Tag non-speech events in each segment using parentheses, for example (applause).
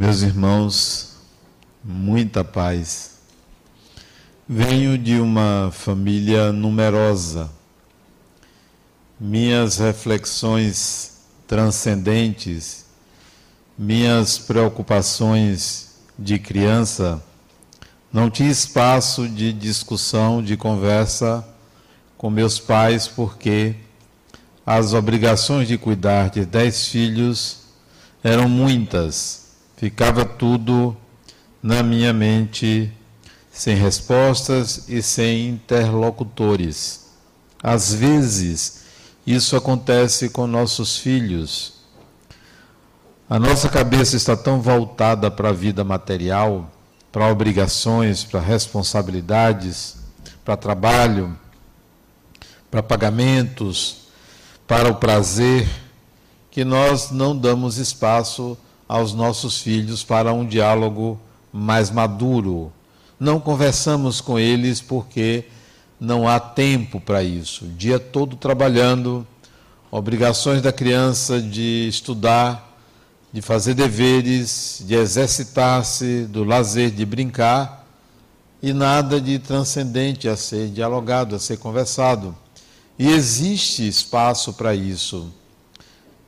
Meus irmãos, muita paz. Venho de uma família numerosa. Minhas reflexões transcendentes, minhas preocupações de criança, não tinha espaço de discussão, de conversa com meus pais, porque as obrigações de cuidar de dez filhos eram muitas ficava tudo na minha mente, sem respostas e sem interlocutores. Às vezes, isso acontece com nossos filhos. A nossa cabeça está tão voltada para a vida material, para obrigações, para responsabilidades, para trabalho, para pagamentos, para o prazer, que nós não damos espaço aos nossos filhos para um diálogo mais maduro. Não conversamos com eles porque não há tempo para isso. O dia todo trabalhando, obrigações da criança de estudar, de fazer deveres, de exercitar-se, do lazer, de brincar, e nada de transcendente a ser dialogado, a ser conversado. E existe espaço para isso.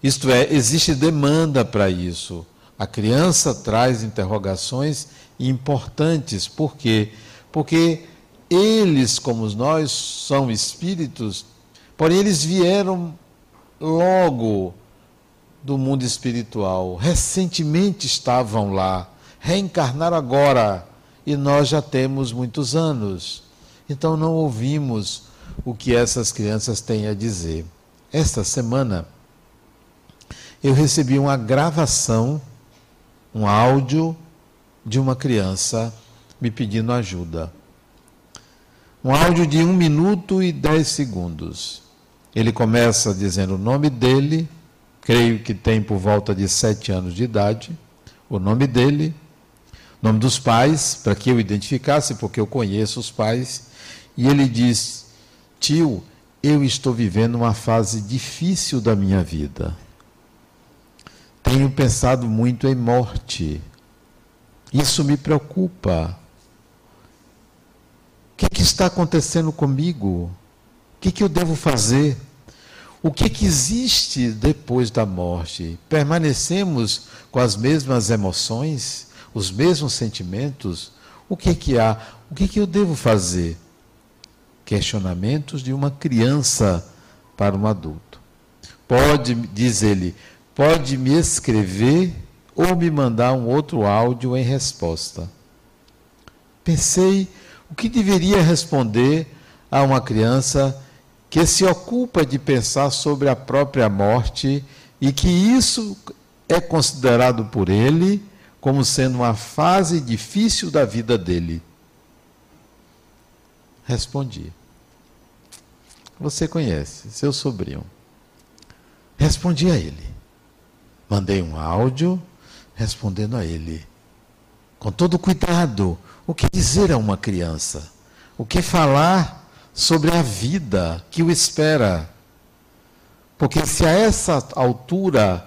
Isto é, existe demanda para isso. A criança traz interrogações importantes. Por quê? Porque eles, como nós, são espíritos, porém eles vieram logo do mundo espiritual. Recentemente estavam lá, reencarnaram agora e nós já temos muitos anos. Então não ouvimos o que essas crianças têm a dizer. Esta semana eu recebi uma gravação um áudio de uma criança me pedindo ajuda. Um áudio de um minuto e dez segundos. Ele começa dizendo o nome dele, creio que tem por volta de sete anos de idade, o nome dele, nome dos pais, para que eu identificasse, porque eu conheço os pais, e ele diz: Tio, eu estou vivendo uma fase difícil da minha vida tenho pensado muito em morte. Isso me preocupa. O que, que está acontecendo comigo? O que, que eu devo fazer? O que, que existe depois da morte? Permanecemos com as mesmas emoções, os mesmos sentimentos? O que, que há? O que, que eu devo fazer? Questionamentos de uma criança para um adulto. Pode, diz ele, pode me escrever ou me mandar um outro áudio em resposta. Pensei o que deveria responder a uma criança que se ocupa de pensar sobre a própria morte e que isso é considerado por ele como sendo uma fase difícil da vida dele. Respondi. Você conhece, seu sobrinho. Respondi a ele. Mandei um áudio respondendo a ele. Com todo cuidado, o que dizer a uma criança? O que falar sobre a vida que o espera? Porque se a essa altura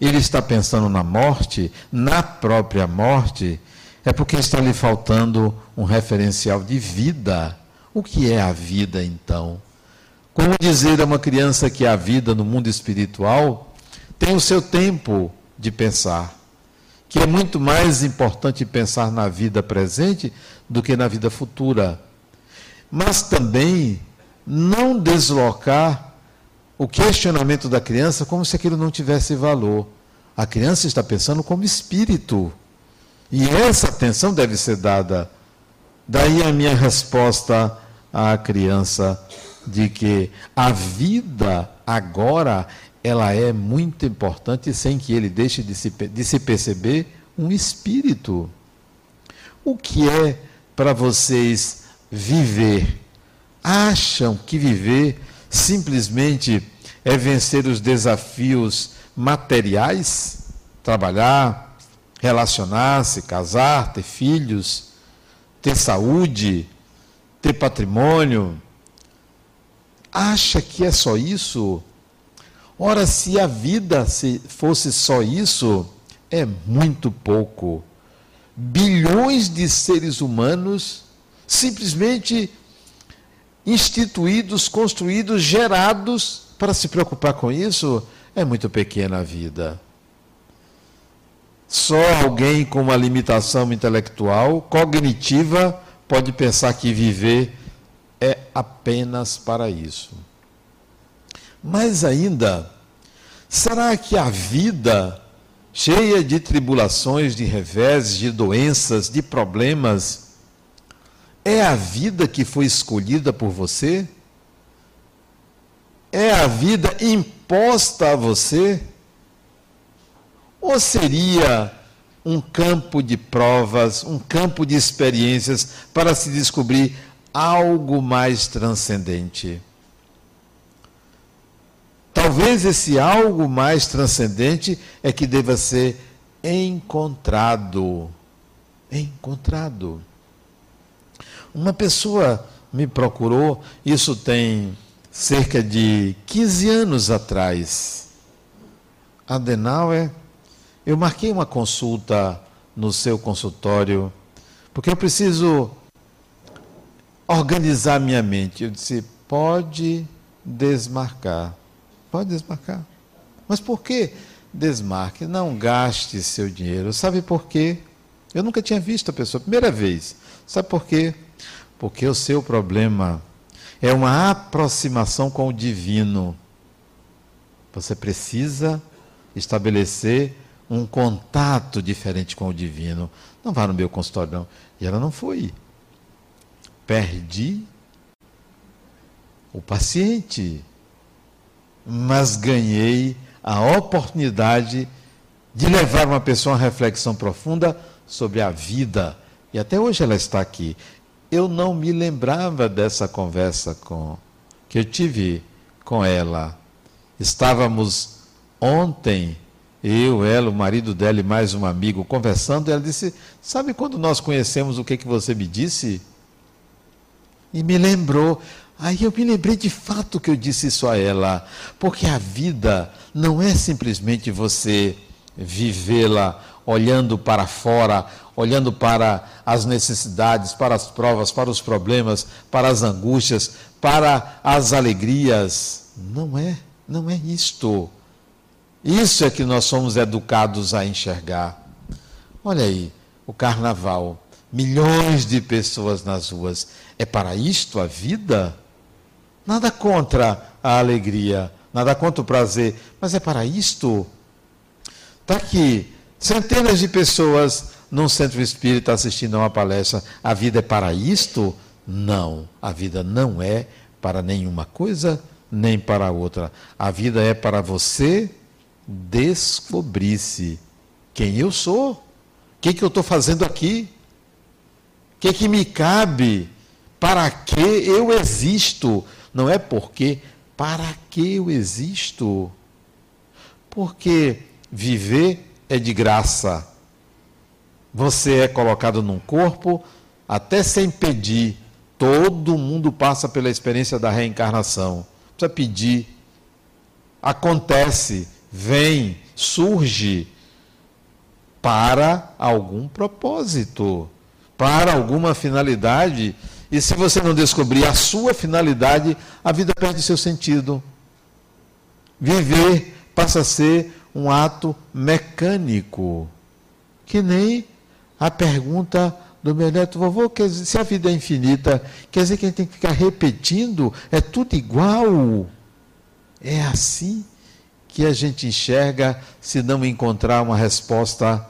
ele está pensando na morte, na própria morte, é porque está lhe faltando um referencial de vida. O que é a vida então? Como dizer a uma criança que a vida no mundo espiritual tem o seu tempo de pensar, que é muito mais importante pensar na vida presente do que na vida futura. Mas também não deslocar o questionamento da criança como se aquilo não tivesse valor. A criança está pensando como espírito. E essa atenção deve ser dada. Daí a minha resposta à criança de que a vida agora ela é muito importante sem que ele deixe de se, de se perceber um espírito. O que é para vocês viver? Acham que viver simplesmente é vencer os desafios materiais? Trabalhar, relacionar-se, casar, ter filhos, ter saúde, ter patrimônio? Acha que é só isso? Ora, se a vida fosse só isso, é muito pouco. Bilhões de seres humanos simplesmente instituídos, construídos, gerados para se preocupar com isso, é muito pequena a vida. Só alguém com uma limitação intelectual, cognitiva, pode pensar que viver é apenas para isso. Mas ainda, será que a vida, cheia de tribulações, de reveses, de doenças, de problemas, é a vida que foi escolhida por você? É a vida imposta a você? Ou seria um campo de provas, um campo de experiências para se descobrir algo mais transcendente? Talvez esse algo mais transcendente é que deva ser encontrado. Encontrado. Uma pessoa me procurou, isso tem cerca de 15 anos atrás. Adenauer eu marquei uma consulta no seu consultório, porque eu preciso organizar minha mente. Eu disse: pode desmarcar. Pode desmarcar. Mas por que desmarque? Não gaste seu dinheiro. Sabe por quê? Eu nunca tinha visto a pessoa, primeira vez. Sabe por quê? Porque o seu problema é uma aproximação com o divino. Você precisa estabelecer um contato diferente com o divino. Não vá no meu consultório, não. E ela não foi. Perdi o paciente, mas ganhei a oportunidade de levar uma pessoa a uma reflexão profunda sobre a vida. E até hoje ela está aqui. Eu não me lembrava dessa conversa com que eu tive com ela. Estávamos ontem eu, ela, o marido dela e mais um amigo conversando, ela disse: Sabe quando nós conhecemos o que, que você me disse? E me lembrou. Aí eu me lembrei de fato que eu disse isso a ela, porque a vida não é simplesmente você vivê-la olhando para fora, olhando para as necessidades, para as provas, para os problemas, para as angústias, para as alegrias. Não é, não é isto. Isso é que nós somos educados a enxergar. Olha aí, o carnaval, milhões de pessoas nas ruas. É para isto a vida? Nada contra a alegria, nada contra o prazer, mas é para isto. Está aqui, centenas de pessoas num centro espírita assistindo a uma palestra. A vida é para isto? Não, a vida não é para nenhuma coisa nem para outra. A vida é para você descobrisse quem eu sou, o que, que eu estou fazendo aqui, o que, que me cabe, para que eu existo. Não é porque, para que eu existo. Porque viver é de graça. Você é colocado num corpo, até sem pedir. Todo mundo passa pela experiência da reencarnação. Precisa pedir. Acontece vem, surge para algum propósito, para alguma finalidade. E se você não descobrir a sua finalidade, a vida perde seu sentido. Viver passa a ser um ato mecânico. Que nem a pergunta do meu neto, vovô, quer dizer, se a vida é infinita, quer dizer que a gente tem que ficar repetindo? É tudo igual? É assim? que a gente enxerga se não encontrar uma resposta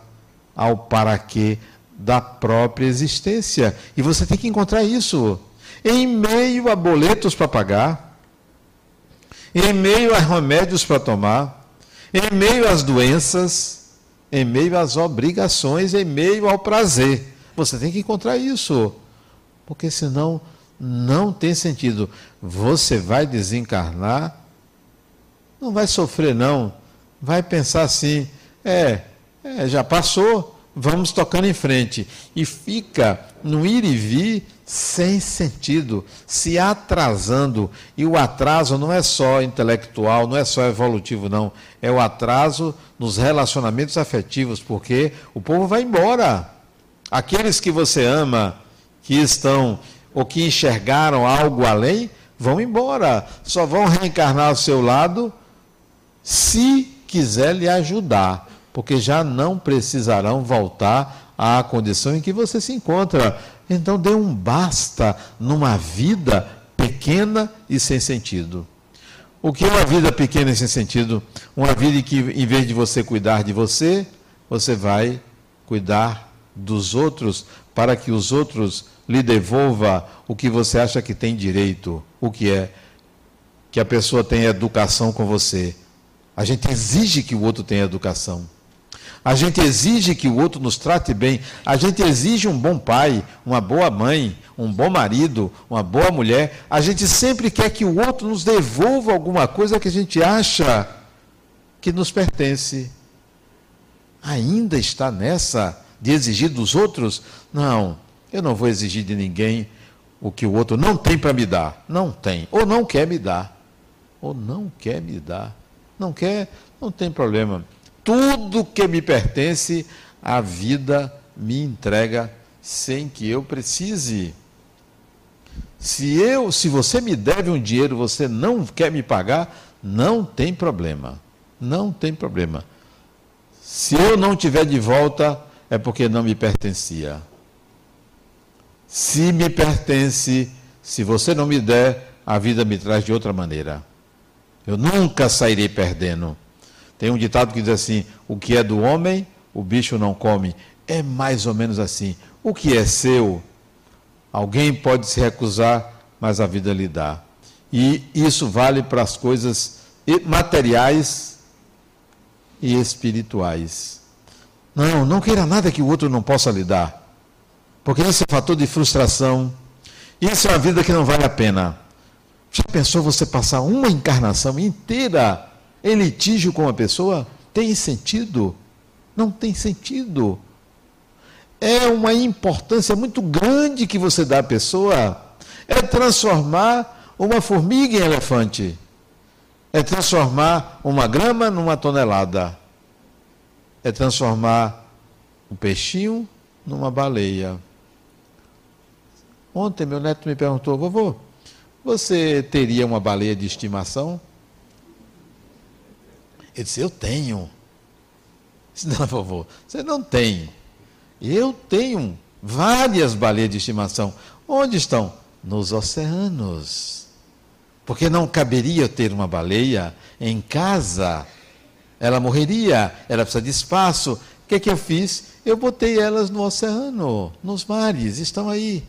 ao para quê da própria existência. E você tem que encontrar isso em meio a boletos para pagar, em meio a remédios para tomar, em meio às doenças, em meio às obrigações, em meio ao prazer. Você tem que encontrar isso, porque senão não tem sentido. Você vai desencarnar não vai sofrer, não. Vai pensar assim: é, é já passou, vamos tocando em frente. E fica no ir e vir sem sentido, se atrasando. E o atraso não é só intelectual, não é só evolutivo, não. É o atraso nos relacionamentos afetivos, porque o povo vai embora. Aqueles que você ama, que estão ou que enxergaram algo além, vão embora. Só vão reencarnar ao seu lado se quiser lhe ajudar, porque já não precisarão voltar à condição em que você se encontra. Então dê um basta numa vida pequena e sem sentido. O que é uma vida pequena e sem sentido? Uma vida em que, em vez de você cuidar de você, você vai cuidar dos outros para que os outros lhe devolva o que você acha que tem direito, o que é que a pessoa tenha educação com você. A gente exige que o outro tenha educação. A gente exige que o outro nos trate bem. A gente exige um bom pai, uma boa mãe, um bom marido, uma boa mulher. A gente sempre quer que o outro nos devolva alguma coisa que a gente acha que nos pertence. Ainda está nessa de exigir dos outros? Não, eu não vou exigir de ninguém o que o outro não tem para me dar. Não tem. Ou não quer me dar. Ou não quer me dar. Não quer, não tem problema tudo que me pertence, a vida me entrega sem que eu precise. Se eu, se você me deve um dinheiro, você não quer me pagar, não tem problema. Não tem problema. Se eu não tiver de volta, é porque não me pertencia. Se me pertence, se você não me der, a vida me traz de outra maneira. Eu nunca sairei perdendo. Tem um ditado que diz assim: o que é do homem, o bicho não come. É mais ou menos assim. O que é seu, alguém pode se recusar, mas a vida lhe dá. E isso vale para as coisas materiais e espirituais. Não, não queira nada que o outro não possa lhe dar. Porque isso é fator de frustração. Isso é uma vida que não vale a pena. Já pensou você passar uma encarnação inteira em litígio com uma pessoa? Tem sentido? Não tem sentido. É uma importância muito grande que você dá à pessoa. É transformar uma formiga em elefante. É transformar uma grama numa tonelada. É transformar um peixinho numa baleia. Ontem meu neto me perguntou, vovô, você teria uma baleia de estimação? Ele disse: Eu tenho. disse, não, vovô, você não tem. Eu tenho várias baleias de estimação. Onde estão? Nos oceanos. Porque não caberia ter uma baleia em casa. Ela morreria, ela precisa de espaço. O que, é que eu fiz? Eu botei elas no oceano, nos mares, estão aí.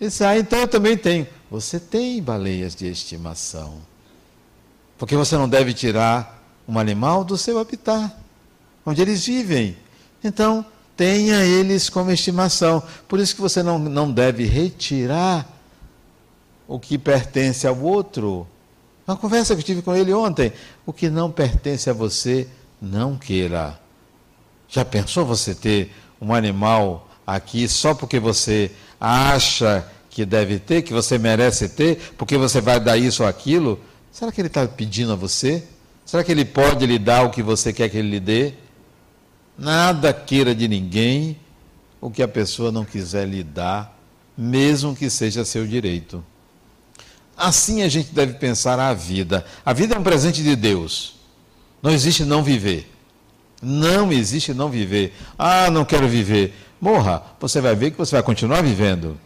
Disse, ah, então eu também tenho. Você tem baleias de estimação. Porque você não deve tirar um animal do seu habitat, onde eles vivem. Então, tenha eles como estimação. Por isso que você não, não deve retirar o que pertence ao outro. Uma conversa que eu tive com ele ontem. O que não pertence a você, não queira. Já pensou você ter um animal aqui só porque você acha que deve ter, que você merece ter, porque você vai dar isso ou aquilo? Será que ele está pedindo a você? Será que ele pode lhe dar o que você quer que ele lhe dê? Nada queira de ninguém o que a pessoa não quiser lhe dar, mesmo que seja seu direito. Assim a gente deve pensar a vida. A vida é um presente de Deus. Não existe não viver. Não existe não viver. Ah, não quero viver. Morra. Você vai ver que você vai continuar vivendo.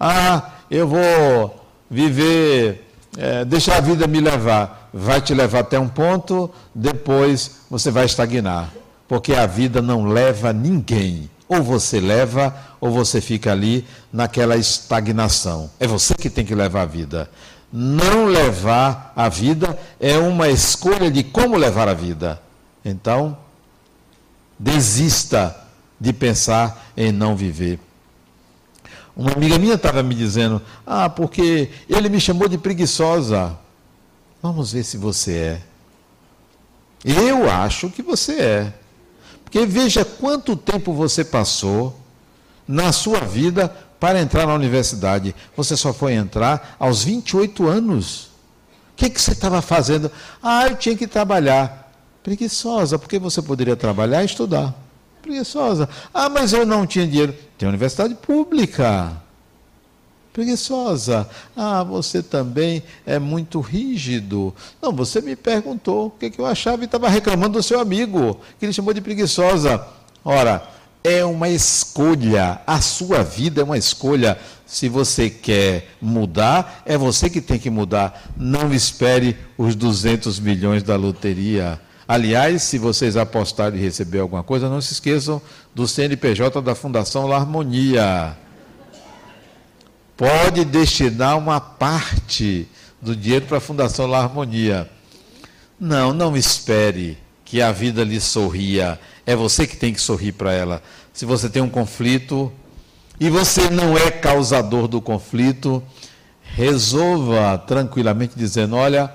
Ah, eu vou viver é, deixar a vida me levar, vai te levar até um ponto, depois você vai estagnar. Porque a vida não leva ninguém. Ou você leva, ou você fica ali naquela estagnação. É você que tem que levar a vida. Não levar a vida é uma escolha de como levar a vida. Então, desista de pensar em não viver. Uma amiga minha estava me dizendo: Ah, porque ele me chamou de preguiçosa. Vamos ver se você é. Eu acho que você é. Porque veja quanto tempo você passou na sua vida para entrar na universidade. Você só foi entrar aos 28 anos. O que, que você estava fazendo? Ah, eu tinha que trabalhar. Preguiçosa, porque você poderia trabalhar e estudar. Preguiçosa. Ah, mas eu não tinha dinheiro. Tem universidade pública. Preguiçosa. Ah, você também é muito rígido. Não, você me perguntou o que, que eu achava e estava reclamando do seu amigo, que ele chamou de preguiçosa. Ora, é uma escolha. A sua vida é uma escolha. Se você quer mudar, é você que tem que mudar. Não espere os 200 milhões da loteria. Aliás, se vocês apostarem e receber alguma coisa, não se esqueçam do CNPJ da Fundação La Harmonia. Pode destinar uma parte do dinheiro para a Fundação La Harmonia. Não, não espere que a vida lhe sorria. É você que tem que sorrir para ela. Se você tem um conflito e você não é causador do conflito, resolva tranquilamente dizendo: Olha,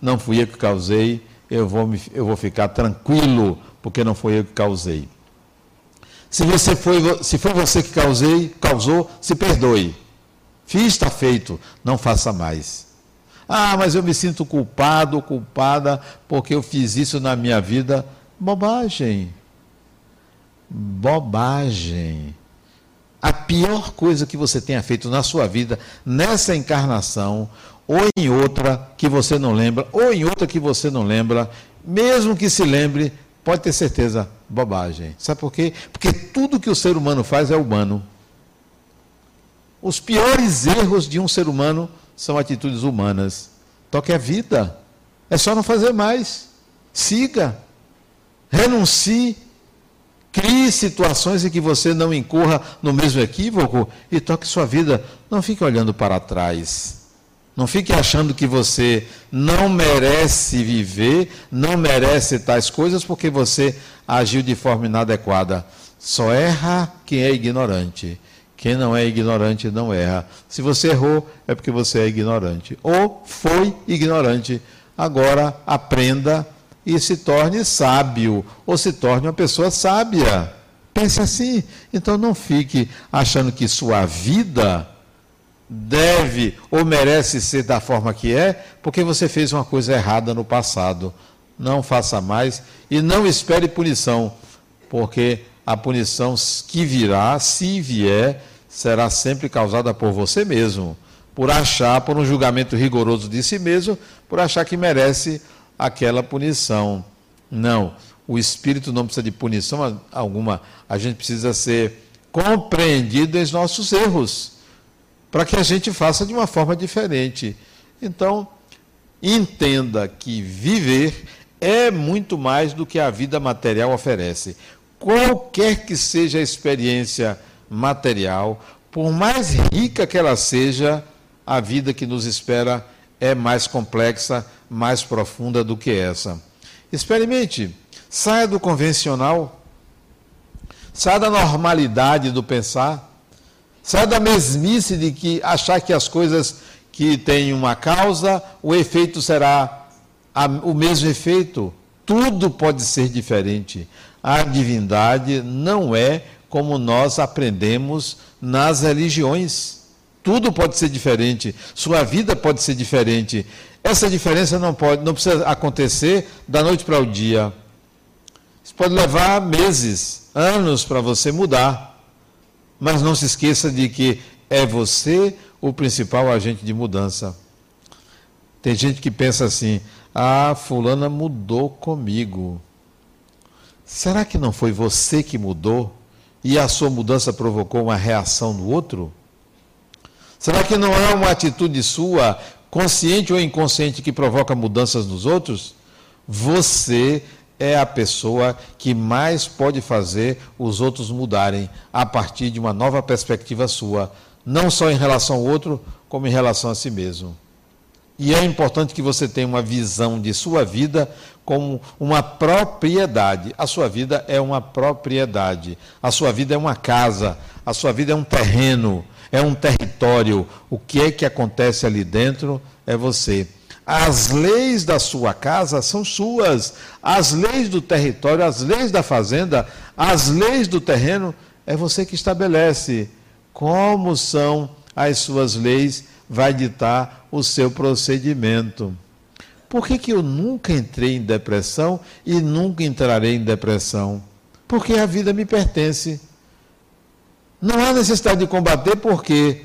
não fui eu que causei, eu vou, me, eu vou ficar tranquilo, porque não foi eu que causei. Se, você foi, se foi você que causei, causou, se perdoe. Fiz, está feito, não faça mais. Ah, mas eu me sinto culpado culpada porque eu fiz isso na minha vida. Bobagem. Bobagem. A pior coisa que você tenha feito na sua vida, nessa encarnação, ou em outra que você não lembra, ou em outra que você não lembra, mesmo que se lembre, pode ter certeza, bobagem. Sabe por quê? Porque tudo que o ser humano faz é humano. Os piores erros de um ser humano são atitudes humanas. Toque a vida. É só não fazer mais. Siga. Renuncie. Crie situações em que você não incorra no mesmo equívoco e toque sua vida. Não fique olhando para trás. Não fique achando que você não merece viver, não merece tais coisas porque você agiu de forma inadequada. Só erra quem é ignorante. Quem não é ignorante não erra. Se você errou, é porque você é ignorante. Ou foi ignorante. Agora aprenda e se torne sábio. Ou se torne uma pessoa sábia. Pense assim. Então não fique achando que sua vida deve ou merece ser da forma que é, porque você fez uma coisa errada no passado. Não faça mais e não espere punição, porque a punição que virá, se vier, será sempre causada por você mesmo, por achar, por um julgamento rigoroso de si mesmo, por achar que merece aquela punição. Não, o espírito não precisa de punição alguma, a gente precisa ser compreendido em nossos erros, para que a gente faça de uma forma diferente. Então, entenda que viver é muito mais do que a vida material oferece. Qualquer que seja a experiência material, por mais rica que ela seja, a vida que nos espera é mais complexa, mais profunda do que essa. Experimente, saia do convencional, saia da normalidade do pensar, saia da mesmice de que achar que as coisas que têm uma causa, o efeito será a, o mesmo efeito. Tudo pode ser diferente. A divindade não é como nós aprendemos nas religiões. Tudo pode ser diferente, sua vida pode ser diferente. Essa diferença não pode, não precisa acontecer da noite para o dia. Isso pode levar meses, anos para você mudar. Mas não se esqueça de que é você o principal agente de mudança. Tem gente que pensa assim: "Ah, fulana mudou comigo". Será que não foi você que mudou? e a sua mudança provocou uma reação no outro? Será que não é uma atitude sua, consciente ou inconsciente, que provoca mudanças nos outros? Você é a pessoa que mais pode fazer os outros mudarem a partir de uma nova perspectiva sua, não só em relação ao outro, como em relação a si mesmo. E é importante que você tenha uma visão de sua vida como uma propriedade. A sua vida é uma propriedade. A sua vida é uma casa. A sua vida é um terreno, é um território. O que é que acontece ali dentro é você. As leis da sua casa são suas. As leis do território, as leis da fazenda, as leis do terreno, é você que estabelece. Como são as suas leis, vai ditar o seu procedimento. Por que, que eu nunca entrei em depressão e nunca entrarei em depressão? Porque a vida me pertence. Não há necessidade de combater, porque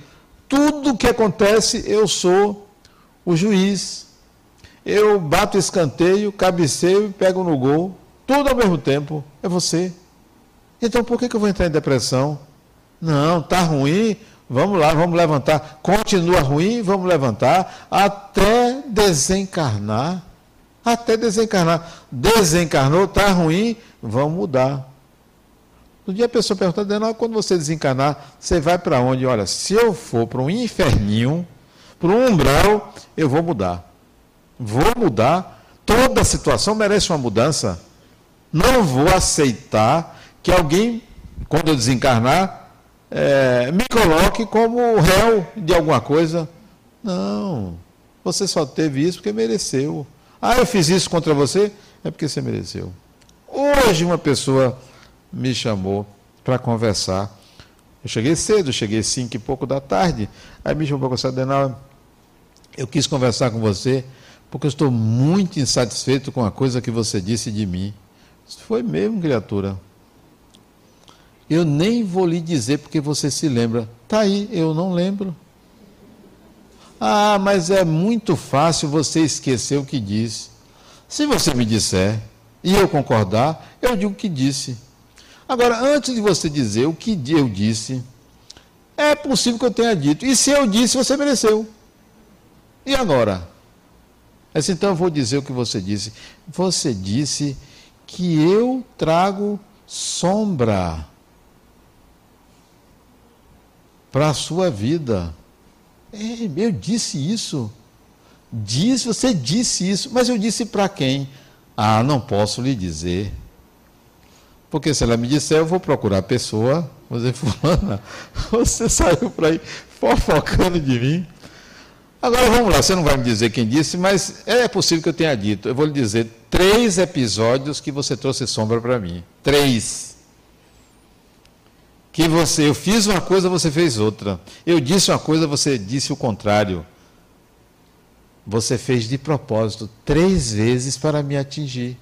tudo que acontece eu sou o juiz. Eu bato escanteio, cabeceio e pego no gol, tudo ao mesmo tempo. É você. Então por que, eu vou entrar em depressão? Não, está ruim, vamos lá, vamos levantar. Continua ruim, vamos levantar até desencarnar. Até desencarnar. Desencarnou, está ruim, vamos mudar. No dia a pessoa pergunta, Denal, quando você desencarnar, você vai para onde? Olha, se eu for para um inferninho, para um umbral, eu vou mudar. Vou mudar. Toda a situação merece uma mudança. Não vou aceitar que alguém, quando eu desencarnar, é, me coloque como réu de alguma coisa. Não. Você só teve isso porque mereceu. Ah, eu fiz isso contra você? É porque você mereceu. Hoje, uma pessoa me chamou para conversar. Eu cheguei cedo, cheguei cinco e pouco da tarde. Aí me chamou para conversar, Denal, eu quis conversar com você porque eu estou muito insatisfeito com a coisa que você disse de mim. Isso foi mesmo, criatura. Eu nem vou lhe dizer porque você se lembra. Tá aí, eu não lembro. Ah, mas é muito fácil você esquecer o que disse. Se você me disser e eu concordar, eu digo o que disse. Agora, antes de você dizer o que eu disse, é possível que eu tenha dito. E se eu disse, você mereceu. E agora? Mas então eu vou dizer o que você disse. Você disse que eu trago sombra para a sua vida. É, eu disse isso. Disse, você disse isso, mas eu disse para quem? Ah, não posso lhe dizer. Porque se ela me disser, eu vou procurar a pessoa, vou (laughs) dizer, fulana, você saiu para aí fofocando de mim. Agora vamos lá, você não vai me dizer quem disse, mas é possível que eu tenha dito. Eu vou lhe dizer três episódios que você trouxe sombra para mim. Três. Que você, eu fiz uma coisa, você fez outra. Eu disse uma coisa, você disse o contrário. Você fez de propósito três vezes para me atingir.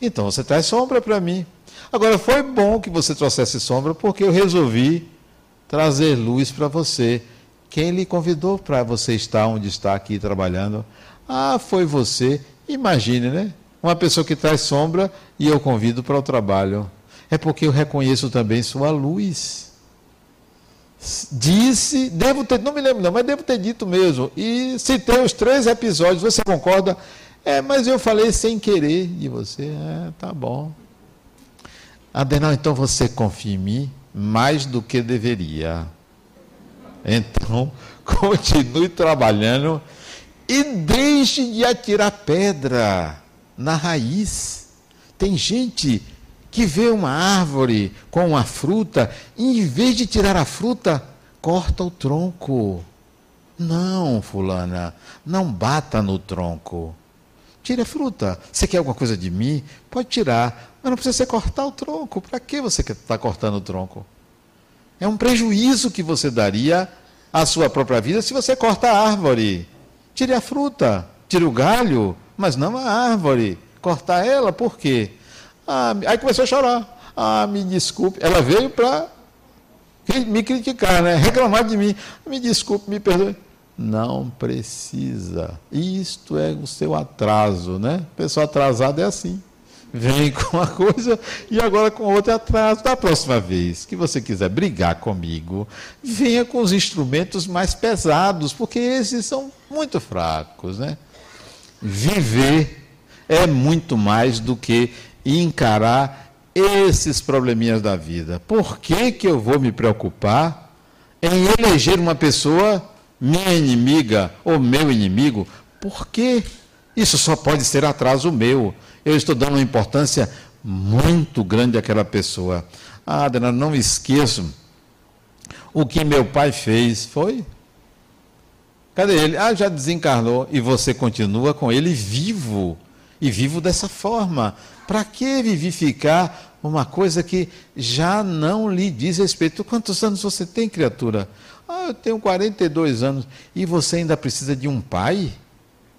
Então você traz sombra para mim. Agora, foi bom que você trouxesse sombra, porque eu resolvi trazer luz para você. Quem lhe convidou para você estar onde está aqui trabalhando? Ah, foi você. Imagine, né? Uma pessoa que traz sombra e eu convido para o trabalho. É porque eu reconheço também sua luz. Disse, devo ter, não me lembro não, mas devo ter dito mesmo. E citei os três episódios, você concorda? É, mas eu falei sem querer de você. É, tá bom. Adenal, então você confia em mim mais do que deveria. Então, (laughs) continue trabalhando e deixe de atirar pedra na raiz. Tem gente que vê uma árvore com uma fruta e, em vez de tirar a fruta, corta o tronco. Não, fulana, não bata no tronco. Tire a fruta. Você quer alguma coisa de mim? Pode tirar. Mas não precisa ser cortar o tronco. Para que você está cortando o tronco? É um prejuízo que você daria à sua própria vida se você corta a árvore. Tire a fruta, tire o galho, mas não a árvore. Cortar ela, por quê? Ah, aí começou a chorar. Ah, me desculpe. Ela veio para me criticar, né? reclamar de mim. Me desculpe, me perdoe. Não precisa. Isto é o seu atraso, né? Pessoa atrasada é assim vem (laughs) com uma coisa e agora com outra atrás. Da próxima vez que você quiser brigar comigo, venha com os instrumentos mais pesados, porque esses são muito fracos. Né? Viver é muito mais do que encarar esses probleminhas da vida. Por que, que eu vou me preocupar em eleger uma pessoa minha inimiga ou meu inimigo? Por quê? Isso só pode ser atraso meu eu estou dando uma importância muito grande àquela pessoa. Ah, Adriana, não me esqueço. O que meu pai fez foi. Cadê ele? Ah, já desencarnou. E você continua com ele vivo. E vivo dessa forma. Para que vivificar uma coisa que já não lhe diz respeito? Quantos anos você tem, criatura? Ah, eu tenho 42 anos. E você ainda precisa de um pai?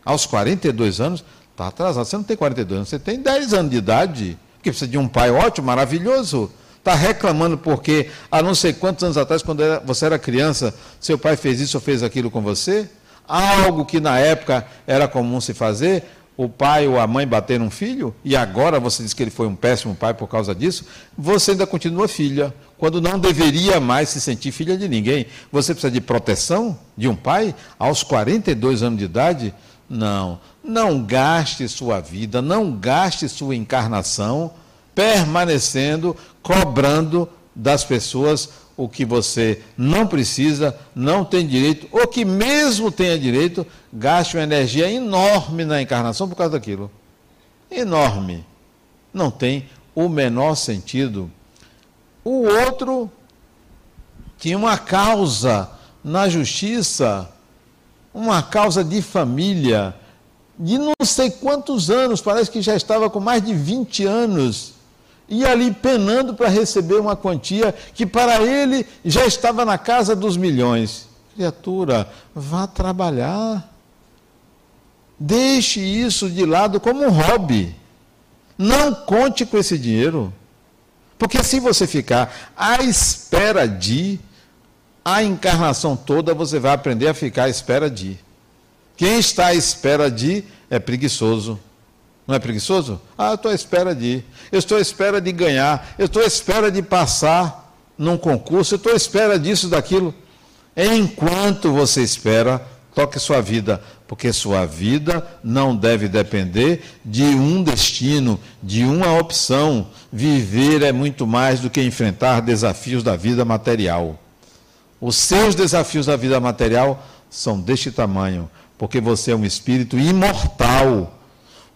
Aos 42 anos? Está atrasado. Você não tem 42 anos, você tem 10 anos de idade. Porque precisa de um pai ótimo, maravilhoso. Está reclamando porque, há não sei quantos anos atrás, quando você era criança, seu pai fez isso ou fez aquilo com você? Algo que na época era comum se fazer, o pai ou a mãe bater um filho, e agora você diz que ele foi um péssimo pai por causa disso, você ainda continua filha, quando não deveria mais se sentir filha de ninguém. Você precisa de proteção de um pai aos 42 anos de idade? Não. Não gaste sua vida, não gaste sua encarnação permanecendo, cobrando das pessoas o que você não precisa, não tem direito, ou que mesmo tenha direito, gaste uma energia enorme na encarnação por causa daquilo. Enorme. Não tem o menor sentido. O outro tinha uma causa na justiça, uma causa de família, de não sei quantos anos, parece que já estava com mais de 20 anos e ali penando para receber uma quantia que para ele já estava na casa dos milhões. Criatura, vá trabalhar. Deixe isso de lado como um hobby. Não conte com esse dinheiro. Porque se você ficar à espera de, a encarnação toda você vai aprender a ficar à espera de. Quem está à espera de é preguiçoso. Não é preguiçoso? Ah, eu estou à espera de. Eu estou à espera de ganhar. Eu estou à espera de passar num concurso. Eu estou à espera disso, daquilo. Enquanto você espera, toque sua vida, porque sua vida não deve depender de um destino, de uma opção. Viver é muito mais do que enfrentar desafios da vida material. Os seus desafios da vida material são deste tamanho, porque você é um espírito imortal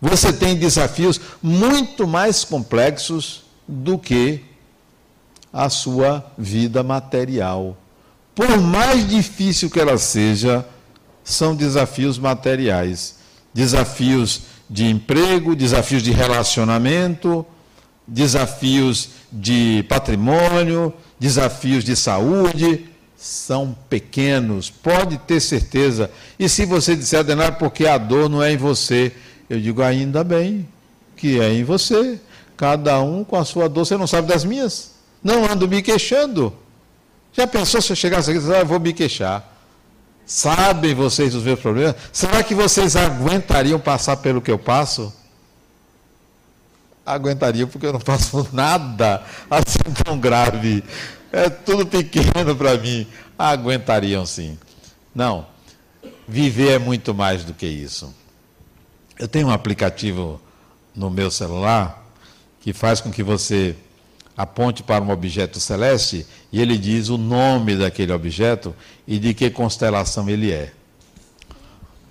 você tem desafios muito mais complexos do que a sua vida material. Por mais difícil que ela seja, são desafios materiais. Desafios de emprego, desafios de relacionamento, desafios de patrimônio, desafios de saúde, são pequenos, pode ter certeza. E se você disser, Adenar, porque a dor não é em você, eu digo, ainda bem que é em você. Cada um com a sua dor. Você não sabe das minhas? Não ando me queixando. Já pensou se eu chegasse aqui e ah, vou me queixar? Sabem vocês os meus problemas? Será que vocês aguentariam passar pelo que eu passo? Aguentariam, porque eu não (laughs) faço nada assim tão grave. É tudo pequeno para mim. Aguentariam sim. Não. Viver é muito mais do que isso. Eu tenho um aplicativo no meu celular que faz com que você aponte para um objeto celeste e ele diz o nome daquele objeto e de que constelação ele é.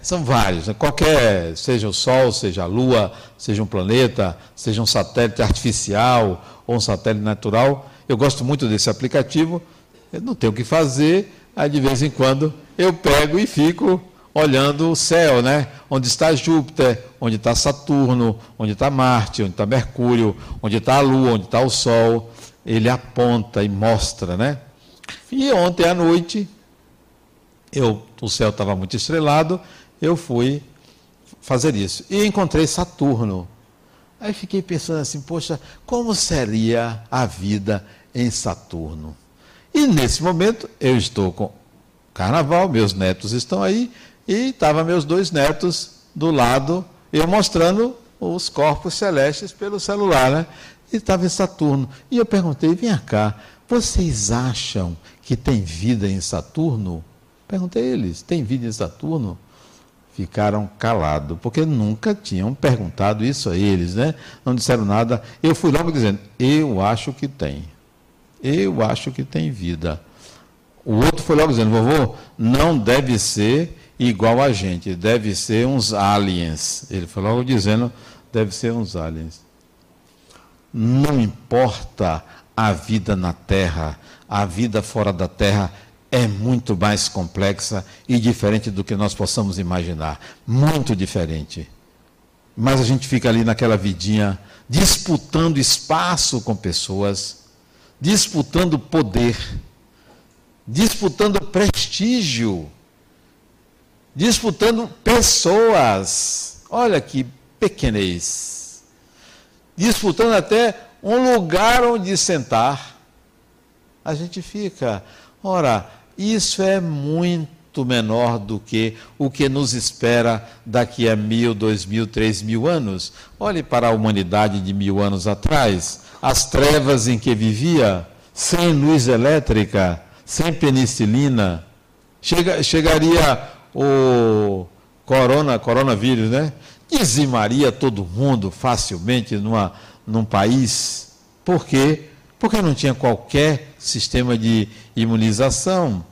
São vários, né? qualquer, seja o Sol, seja a Lua, seja um planeta, seja um satélite artificial ou um satélite natural. Eu gosto muito desse aplicativo, eu não tenho o que fazer, aí de vez em quando eu pego e fico olhando o céu, né? Onde está Júpiter, onde está Saturno, onde está Marte, onde está Mercúrio, onde está a Lua, onde está o Sol. Ele aponta e mostra, né? E ontem à noite, eu, o céu estava muito estrelado, eu fui fazer isso. E encontrei Saturno. Aí fiquei pensando assim, poxa, como seria a vida em Saturno? E nesse momento eu estou com carnaval, meus netos estão aí, e estavam meus dois netos do lado, eu mostrando os corpos celestes pelo celular, né? E estava em Saturno. E eu perguntei, vem cá, vocês acham que tem vida em Saturno? Perguntei a eles, tem vida em Saturno? Ficaram calados, porque nunca tinham perguntado isso a eles, né? Não disseram nada. Eu fui logo dizendo, eu acho que tem. Eu acho que tem vida. O outro foi logo dizendo, vovô, não deve ser igual a gente, deve ser uns aliens. Ele falou logo dizendo, deve ser uns aliens. Não importa a vida na terra, a vida fora da terra é muito mais complexa e diferente do que nós possamos imaginar. Muito diferente. Mas a gente fica ali naquela vidinha, disputando espaço com pessoas, disputando poder, disputando prestígio, disputando pessoas. Olha que pequenez. Disputando até um lugar onde sentar. A gente fica, ora, isso é muito menor do que o que nos espera daqui a mil, dois mil, três mil anos. Olhe para a humanidade de mil anos atrás, as trevas em que vivia, sem luz elétrica, sem penicilina. Chega, chegaria o corona, coronavírus, né? Dizimaria todo mundo facilmente numa, num país. Por quê? Porque não tinha qualquer sistema de imunização.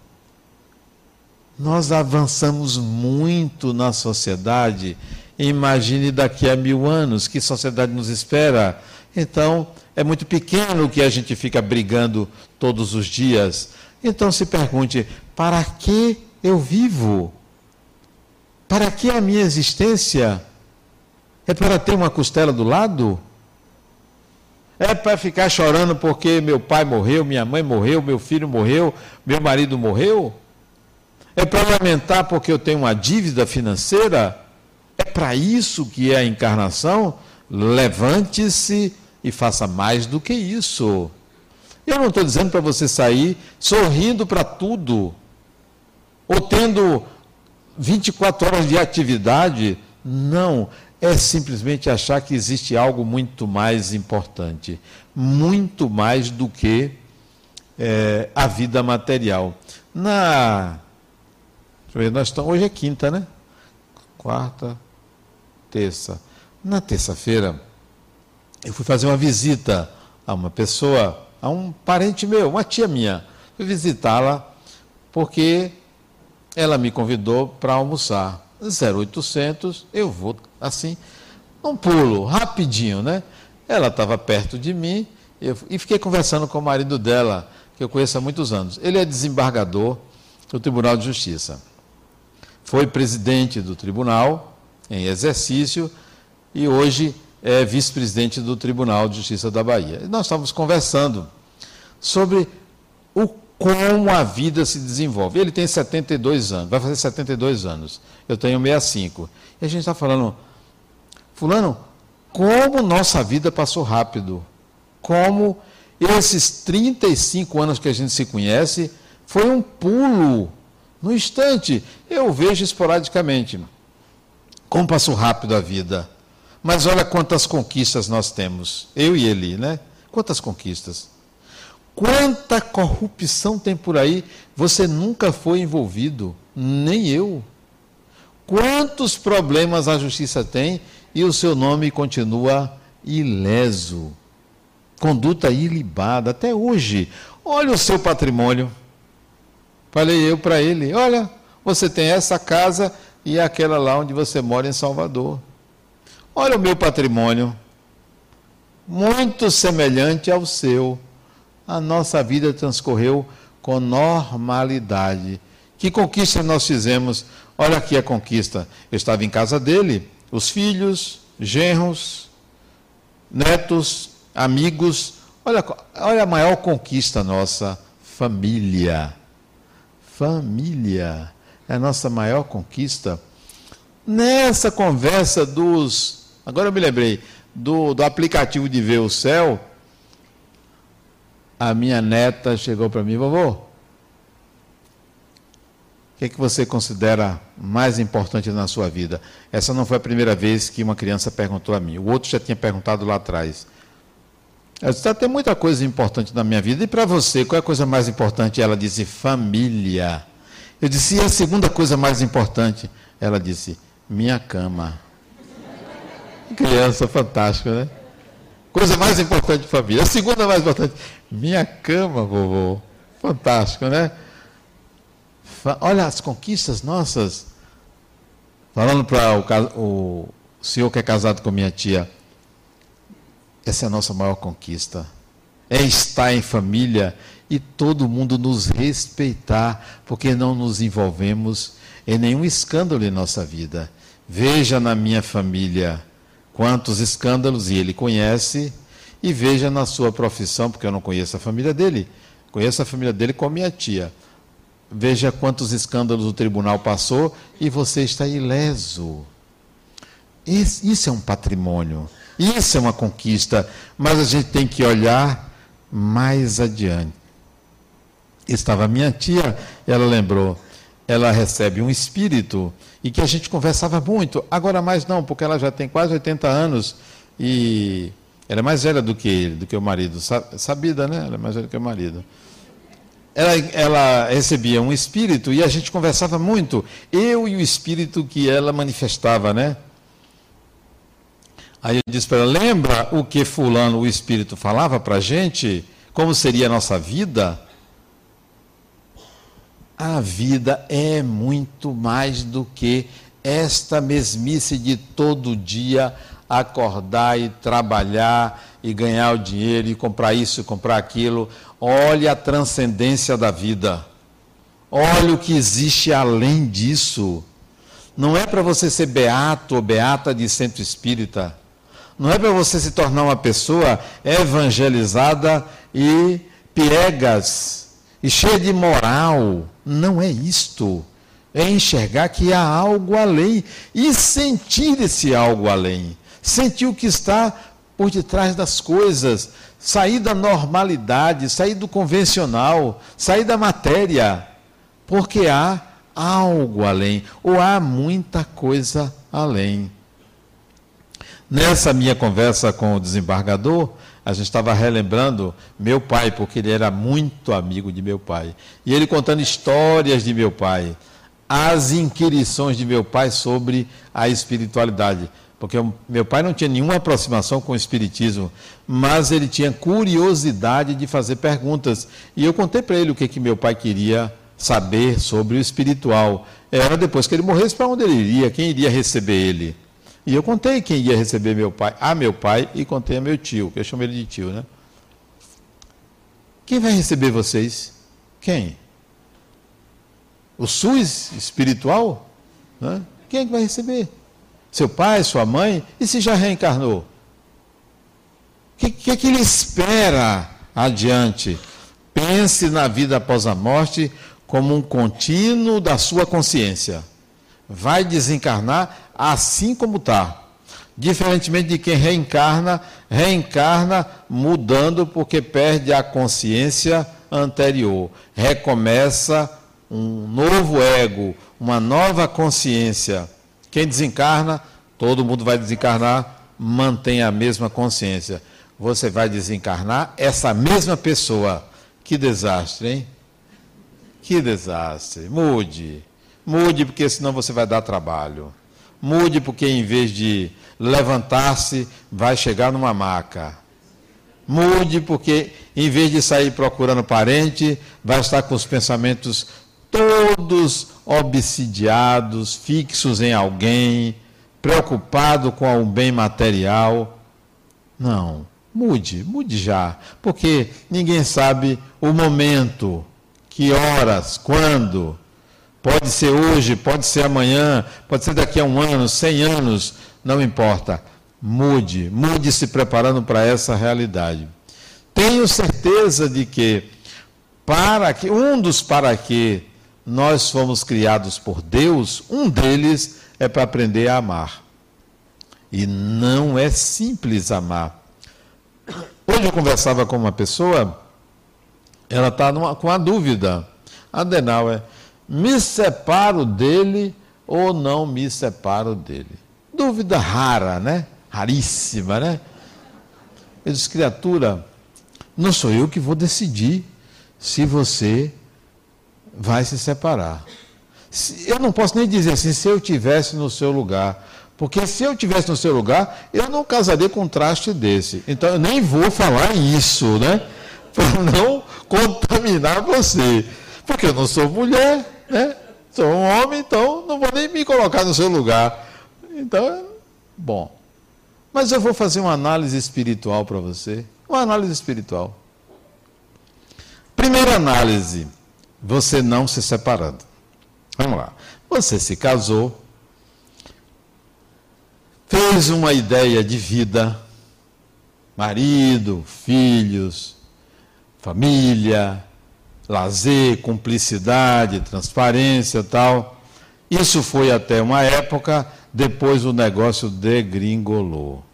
Nós avançamos muito na sociedade. Imagine daqui a mil anos que sociedade nos espera. Então, é muito pequeno o que a gente fica brigando todos os dias. Então se pergunte: para que eu vivo? Para que a minha existência? É para ter uma costela do lado? É para ficar chorando porque meu pai morreu, minha mãe morreu, meu filho morreu, meu marido morreu? É para lamentar porque eu tenho uma dívida financeira? É para isso que é a encarnação? Levante-se e faça mais do que isso. Eu não estou dizendo para você sair sorrindo para tudo, ou tendo 24 horas de atividade. Não, é simplesmente achar que existe algo muito mais importante, muito mais do que é, a vida material. Na. Ver, nós estamos, hoje é quinta, né? Quarta, terça. Na terça-feira, eu fui fazer uma visita a uma pessoa, a um parente meu, uma tia minha. Fui visitá-la porque ela me convidou para almoçar. 0800, eu vou assim, um pulo, rapidinho, né? Ela estava perto de mim eu, e fiquei conversando com o marido dela, que eu conheço há muitos anos. Ele é desembargador do Tribunal de Justiça. Foi presidente do tribunal em exercício e hoje é vice-presidente do Tribunal de Justiça da Bahia. E nós estávamos conversando sobre o como a vida se desenvolve. Ele tem 72 anos, vai fazer 72 anos. Eu tenho 65. E a gente está falando, Fulano, como nossa vida passou rápido. Como esses 35 anos que a gente se conhece foi um pulo. No instante, eu vejo esporadicamente. Como passou rápido a vida. Mas olha quantas conquistas nós temos. Eu e ele, né? Quantas conquistas. Quanta corrupção tem por aí, você nunca foi envolvido, nem eu. Quantos problemas a justiça tem e o seu nome continua ileso. Conduta ilibada até hoje. Olha o seu patrimônio. Falei eu para ele: olha, você tem essa casa e aquela lá onde você mora em Salvador. Olha o meu patrimônio. Muito semelhante ao seu a nossa vida transcorreu com normalidade. Que conquista nós fizemos? Olha aqui a conquista. Eu estava em casa dele, os filhos, genros, netos, amigos. Olha, olha a maior conquista nossa, família. Família é a nossa maior conquista. Nessa conversa dos. Agora eu me lembrei, do, do aplicativo de ver o céu, a minha neta chegou para mim, vovô, o que, é que você considera mais importante na sua vida? Essa não foi a primeira vez que uma criança perguntou a mim. O outro já tinha perguntado lá atrás. Eu disse, tem muita coisa importante na minha vida. E para você, qual é a coisa mais importante? Ela disse, família. Eu disse, e a segunda coisa mais importante? Ela disse, minha cama. Criança fantástica, né? Coisa mais importante de família. A segunda mais importante, minha cama, vovô. Fantástico, né? Olha as conquistas nossas. Falando para o, o senhor que é casado com minha tia, essa é a nossa maior conquista. É estar em família e todo mundo nos respeitar, porque não nos envolvemos em nenhum escândalo em nossa vida. Veja na minha família quantos escândalos, e ele conhece, e veja na sua profissão, porque eu não conheço a família dele, conheço a família dele com a minha tia. Veja quantos escândalos o tribunal passou e você está ileso. Isso é um patrimônio, isso é uma conquista, mas a gente tem que olhar mais adiante. Estava minha tia, ela lembrou, ela recebe um espírito e que a gente conversava muito, agora mais não, porque ela já tem quase 80 anos e ela é mais velha do que ele, do que o marido, sabida, né? Ela é mais velha do que o marido ela, ela recebia um espírito e a gente conversava muito, eu e o espírito que ela manifestava, né? Aí eu disse para ela: lembra o que Fulano, o espírito, falava para a gente? Como seria a nossa vida? A vida é muito mais do que esta mesmice de todo dia acordar e trabalhar e ganhar o dinheiro e comprar isso e comprar aquilo. Olhe a transcendência da vida. Olhe o que existe além disso. Não é para você ser beato ou beata de centro espírita. Não é para você se tornar uma pessoa evangelizada e piegas e cheia de moral. Não é isto. É enxergar que há algo além e sentir esse algo além. Sentir o que está por detrás das coisas, sair da normalidade, sair do convencional, sair da matéria, porque há algo além, ou há muita coisa além. Nessa minha conversa com o desembargador, a gente estava relembrando meu pai, porque ele era muito amigo de meu pai. E ele contando histórias de meu pai, as inquirições de meu pai sobre a espiritualidade porque meu pai não tinha nenhuma aproximação com o Espiritismo, mas ele tinha curiosidade de fazer perguntas. E eu contei para ele o que, que meu pai queria saber sobre o espiritual. Era depois que ele morresse, para onde ele iria, quem iria receber ele. E eu contei quem ia receber meu pai, a meu pai, e contei a meu tio, que eu chamo ele de tio, né? Quem vai receber vocês? Quem? O SUS espiritual? Né? Quem é que vai receber? seu pai, sua mãe, e se já reencarnou? O que, que, que ele espera adiante? Pense na vida após a morte como um contínuo da sua consciência. Vai desencarnar assim como está. Diferentemente de quem reencarna, reencarna mudando porque perde a consciência anterior. Recomeça um novo ego, uma nova consciência. Quem desencarna, todo mundo vai desencarnar, mantém a mesma consciência. Você vai desencarnar essa mesma pessoa. Que desastre, hein? Que desastre. Mude. Mude, porque senão você vai dar trabalho. Mude, porque em vez de levantar-se, vai chegar numa maca. Mude, porque em vez de sair procurando parente, vai estar com os pensamentos todos obsidiados, fixos em alguém, preocupado com o bem material. Não, mude, mude já, porque ninguém sabe o momento, que horas, quando. Pode ser hoje, pode ser amanhã, pode ser daqui a um ano, cem anos, não importa. Mude, mude se preparando para essa realidade. Tenho certeza de que para que um dos para que nós fomos criados por Deus, um deles é para aprender a amar. E não é simples amar. Hoje eu conversava com uma pessoa, ela está com a dúvida. Adenal é, me separo dele ou não me separo dele? Dúvida rara, né? Raríssima, né? Eu disse, criatura, não sou eu que vou decidir se você vai se separar. Eu não posso nem dizer assim, se eu tivesse no seu lugar. Porque se eu tivesse no seu lugar, eu não casaria com um traste desse. Então eu nem vou falar isso, né? (laughs) Para não contaminar você. Porque eu não sou mulher, né? Sou um homem, então não vou nem me colocar no seu lugar. Então, bom. Mas eu vou fazer uma análise espiritual para você. Uma análise espiritual. primeira análise, você não se separando. Vamos lá. Você se casou, fez uma ideia de vida, marido, filhos, família, lazer, cumplicidade, transparência tal. Isso foi até uma época, depois o negócio degringolou.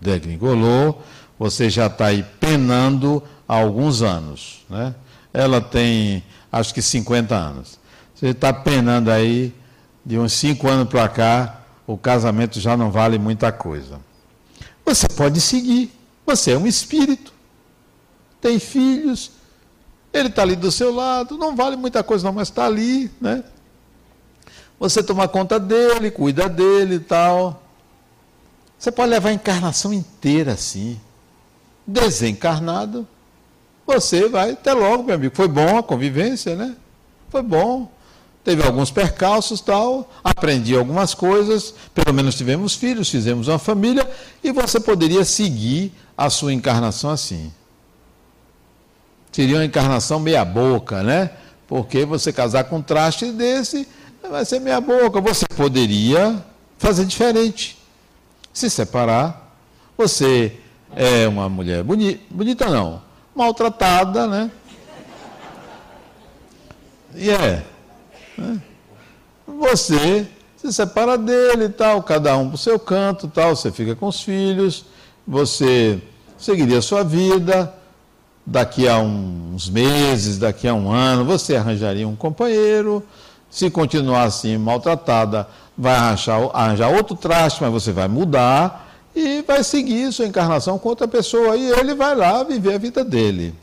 Degringolou, você já está aí penando há alguns anos. Né? Ela tem, acho que 50 anos. Você está penando aí, de uns 5 anos para cá, o casamento já não vale muita coisa. Você pode seguir, você é um espírito, tem filhos, ele está ali do seu lado, não vale muita coisa não, mas está ali, né? Você toma conta dele, cuida dele e tal. Você pode levar a encarnação inteira assim. Desencarnado, você vai até logo, meu amigo. Foi bom a convivência, né? Foi bom. Teve alguns percalços, tal, aprendi algumas coisas, pelo menos tivemos filhos, fizemos uma família, e você poderia seguir a sua encarnação assim. Seria uma encarnação meia boca, né? Porque você casar com um traste desse, vai ser meia boca. Você poderia fazer diferente. Se separar. Você é uma mulher bonita, bonita não, maltratada, né? E é. Né? Você se separa dele e tal, cada um para o seu canto tal, você fica com os filhos, você seguiria a sua vida, daqui a uns meses, daqui a um ano, você arranjaria um companheiro, se continuar assim maltratada, vai arranjar, arranjar outro traste, mas você vai mudar e vai seguir sua encarnação com outra pessoa e ele vai lá viver a vida dele.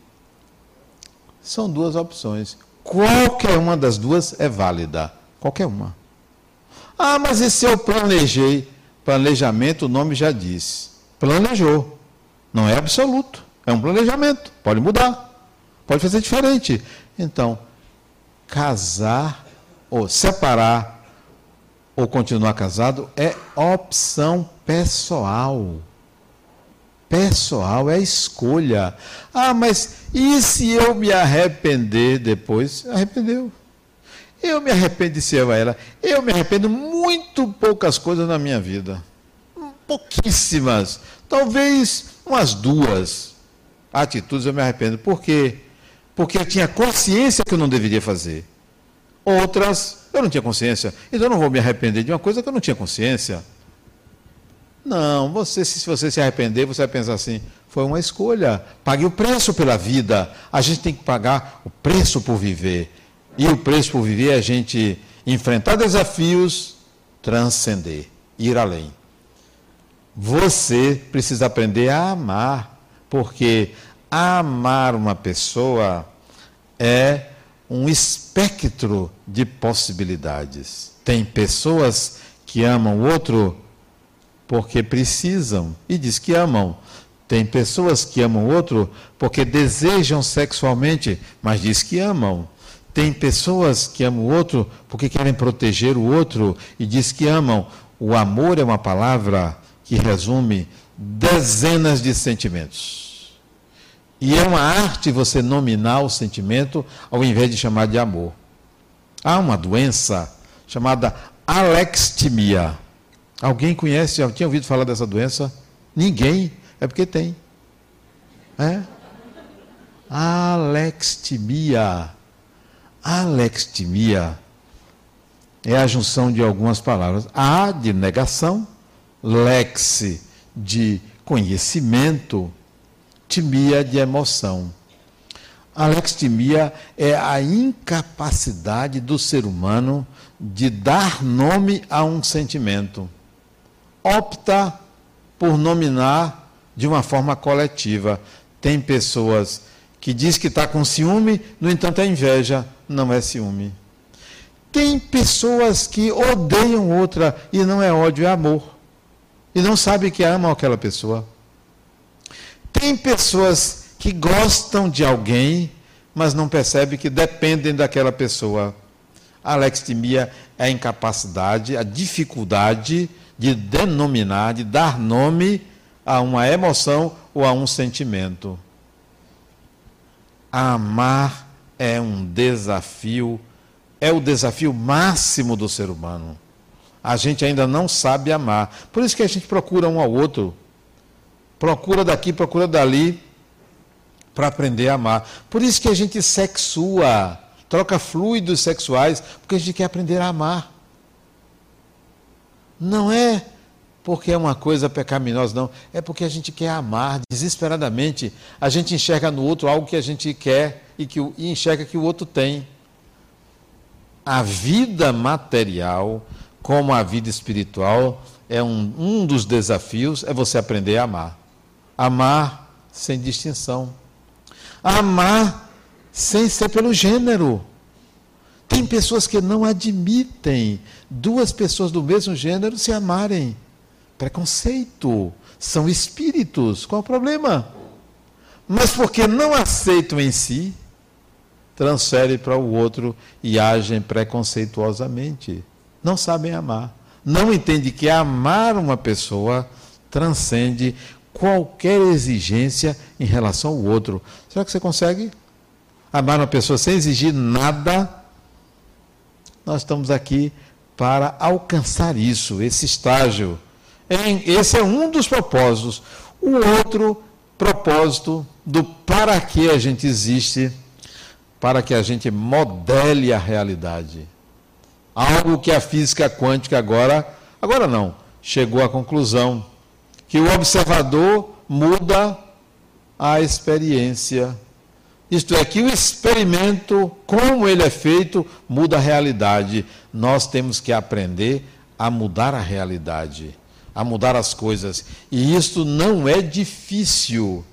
São duas opções. Qualquer uma das duas é válida. Qualquer uma. Ah, mas e se eu planejei? Planejamento, o nome já diz. Planejou. Não é absoluto. É um planejamento. Pode mudar. Pode fazer diferente. Então, casar ou separar ou continuar casado é opção pessoal. Pessoal é escolha. Ah, mas e se eu me arrepender depois? Arrependeu. Eu me arrependo de ser ela. Eu me arrependo muito poucas coisas na minha vida. Pouquíssimas. Talvez umas duas atitudes eu me arrependo. Por quê? Porque eu tinha consciência que eu não deveria fazer. Outras, eu não tinha consciência. Então eu não vou me arrepender de uma coisa que eu não tinha consciência. Não, você, se você se arrepender, você vai pensar assim: foi uma escolha. Pague o preço pela vida. A gente tem que pagar o preço por viver. E o preço por viver é a gente enfrentar desafios, transcender, ir além. Você precisa aprender a amar, porque amar uma pessoa é um espectro de possibilidades. Tem pessoas que amam o outro porque precisam e diz que amam. Tem pessoas que amam o outro porque desejam sexualmente, mas diz que amam. Tem pessoas que amam o outro porque querem proteger o outro e diz que amam. O amor é uma palavra que resume dezenas de sentimentos. E é uma arte você nominar o sentimento ao invés de chamar de amor. Há uma doença chamada alextimia. Alguém conhece, já tinha ouvido falar dessa doença? Ninguém. É porque tem. É? Alextimia. Alextimia é a junção de algumas palavras. A de negação, lex de conhecimento, timia de emoção. Alextimia é a incapacidade do ser humano de dar nome a um sentimento. Opta por nominar de uma forma coletiva. Tem pessoas que diz que está com ciúme, no entanto é inveja, não é ciúme. Tem pessoas que odeiam outra e não é ódio, é amor. E não sabe que amam aquela pessoa. Tem pessoas que gostam de alguém, mas não percebem que dependem daquela pessoa. A alextimia é a incapacidade, a dificuldade de denominar, de dar nome a uma emoção ou a um sentimento. Amar é um desafio, é o desafio máximo do ser humano. A gente ainda não sabe amar. Por isso que a gente procura um ao outro. Procura daqui, procura dali, para aprender a amar. Por isso que a gente sexua, troca fluidos sexuais, porque a gente quer aprender a amar. Não é porque é uma coisa pecaminosa, não. É porque a gente quer amar desesperadamente. A gente enxerga no outro algo que a gente quer e, que, e enxerga que o outro tem. A vida material, como a vida espiritual, é um, um dos desafios é você aprender a amar. Amar sem distinção. Amar sem ser pelo gênero. Tem pessoas que não admitem duas pessoas do mesmo gênero se amarem. Preconceito. São espíritos. Qual o problema? Mas porque não aceitam em si, transferem para o outro e agem preconceituosamente. Não sabem amar. Não entendem que amar uma pessoa transcende qualquer exigência em relação ao outro. Será que você consegue amar uma pessoa sem exigir nada? Nós estamos aqui para alcançar isso, esse estágio. Esse é um dos propósitos. O outro propósito do para que a gente existe, para que a gente modele a realidade. Algo que a física quântica agora, agora não, chegou à conclusão que o observador muda a experiência. Isto é, que o experimento, como ele é feito, muda a realidade. Nós temos que aprender a mudar a realidade a mudar as coisas. E isto não é difícil.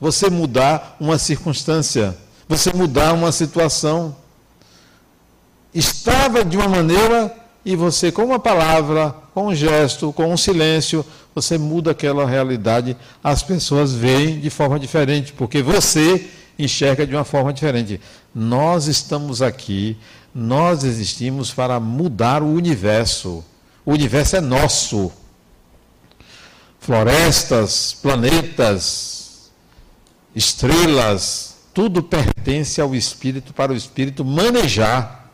Você mudar uma circunstância, você mudar uma situação. Estava de uma maneira e você, com uma palavra, com um gesto, com um silêncio, você muda aquela realidade. As pessoas veem de forma diferente, porque você enxerga de uma forma diferente. Nós estamos aqui, nós existimos para mudar o universo. O universo é nosso florestas, planetas, estrelas, tudo pertence ao espírito para o espírito manejar,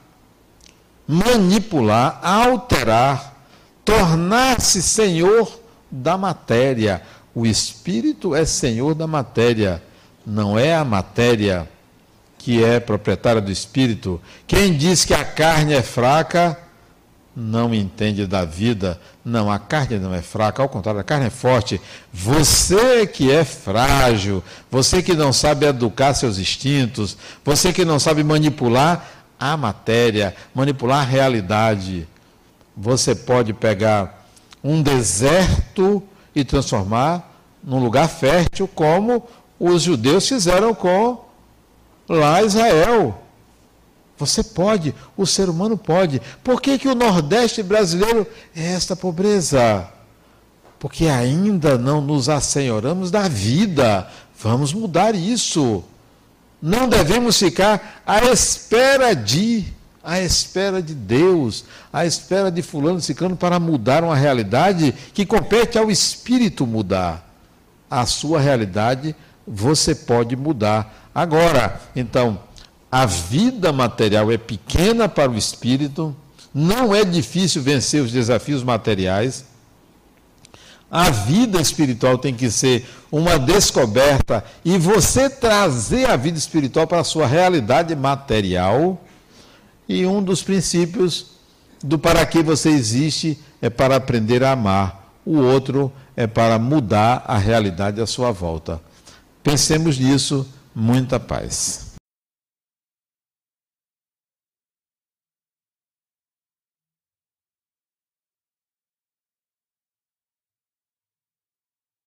manipular, alterar, tornar-se senhor da matéria. O espírito é senhor da matéria, não é a matéria que é proprietária do espírito. Quem diz que a carne é fraca não entende da vida. Não, a carne não é fraca, ao contrário, a carne é forte. Você que é frágil, você que não sabe educar seus instintos, você que não sabe manipular a matéria, manipular a realidade. Você pode pegar um deserto e transformar num lugar fértil, como os judeus fizeram com lá Israel. Você pode, o ser humano pode. Por que, que o Nordeste brasileiro é esta pobreza? Porque ainda não nos assenhoramos da vida. Vamos mudar isso. Não devemos ficar à espera de, à espera de Deus, à espera de fulano ciclano para mudar uma realidade que compete ao espírito mudar. A sua realidade você pode mudar agora. Então, a vida material é pequena para o espírito, não é difícil vencer os desafios materiais. A vida espiritual tem que ser uma descoberta e você trazer a vida espiritual para a sua realidade material. E um dos princípios do para que você existe é para aprender a amar, o outro é para mudar a realidade à sua volta. Pensemos nisso, muita paz.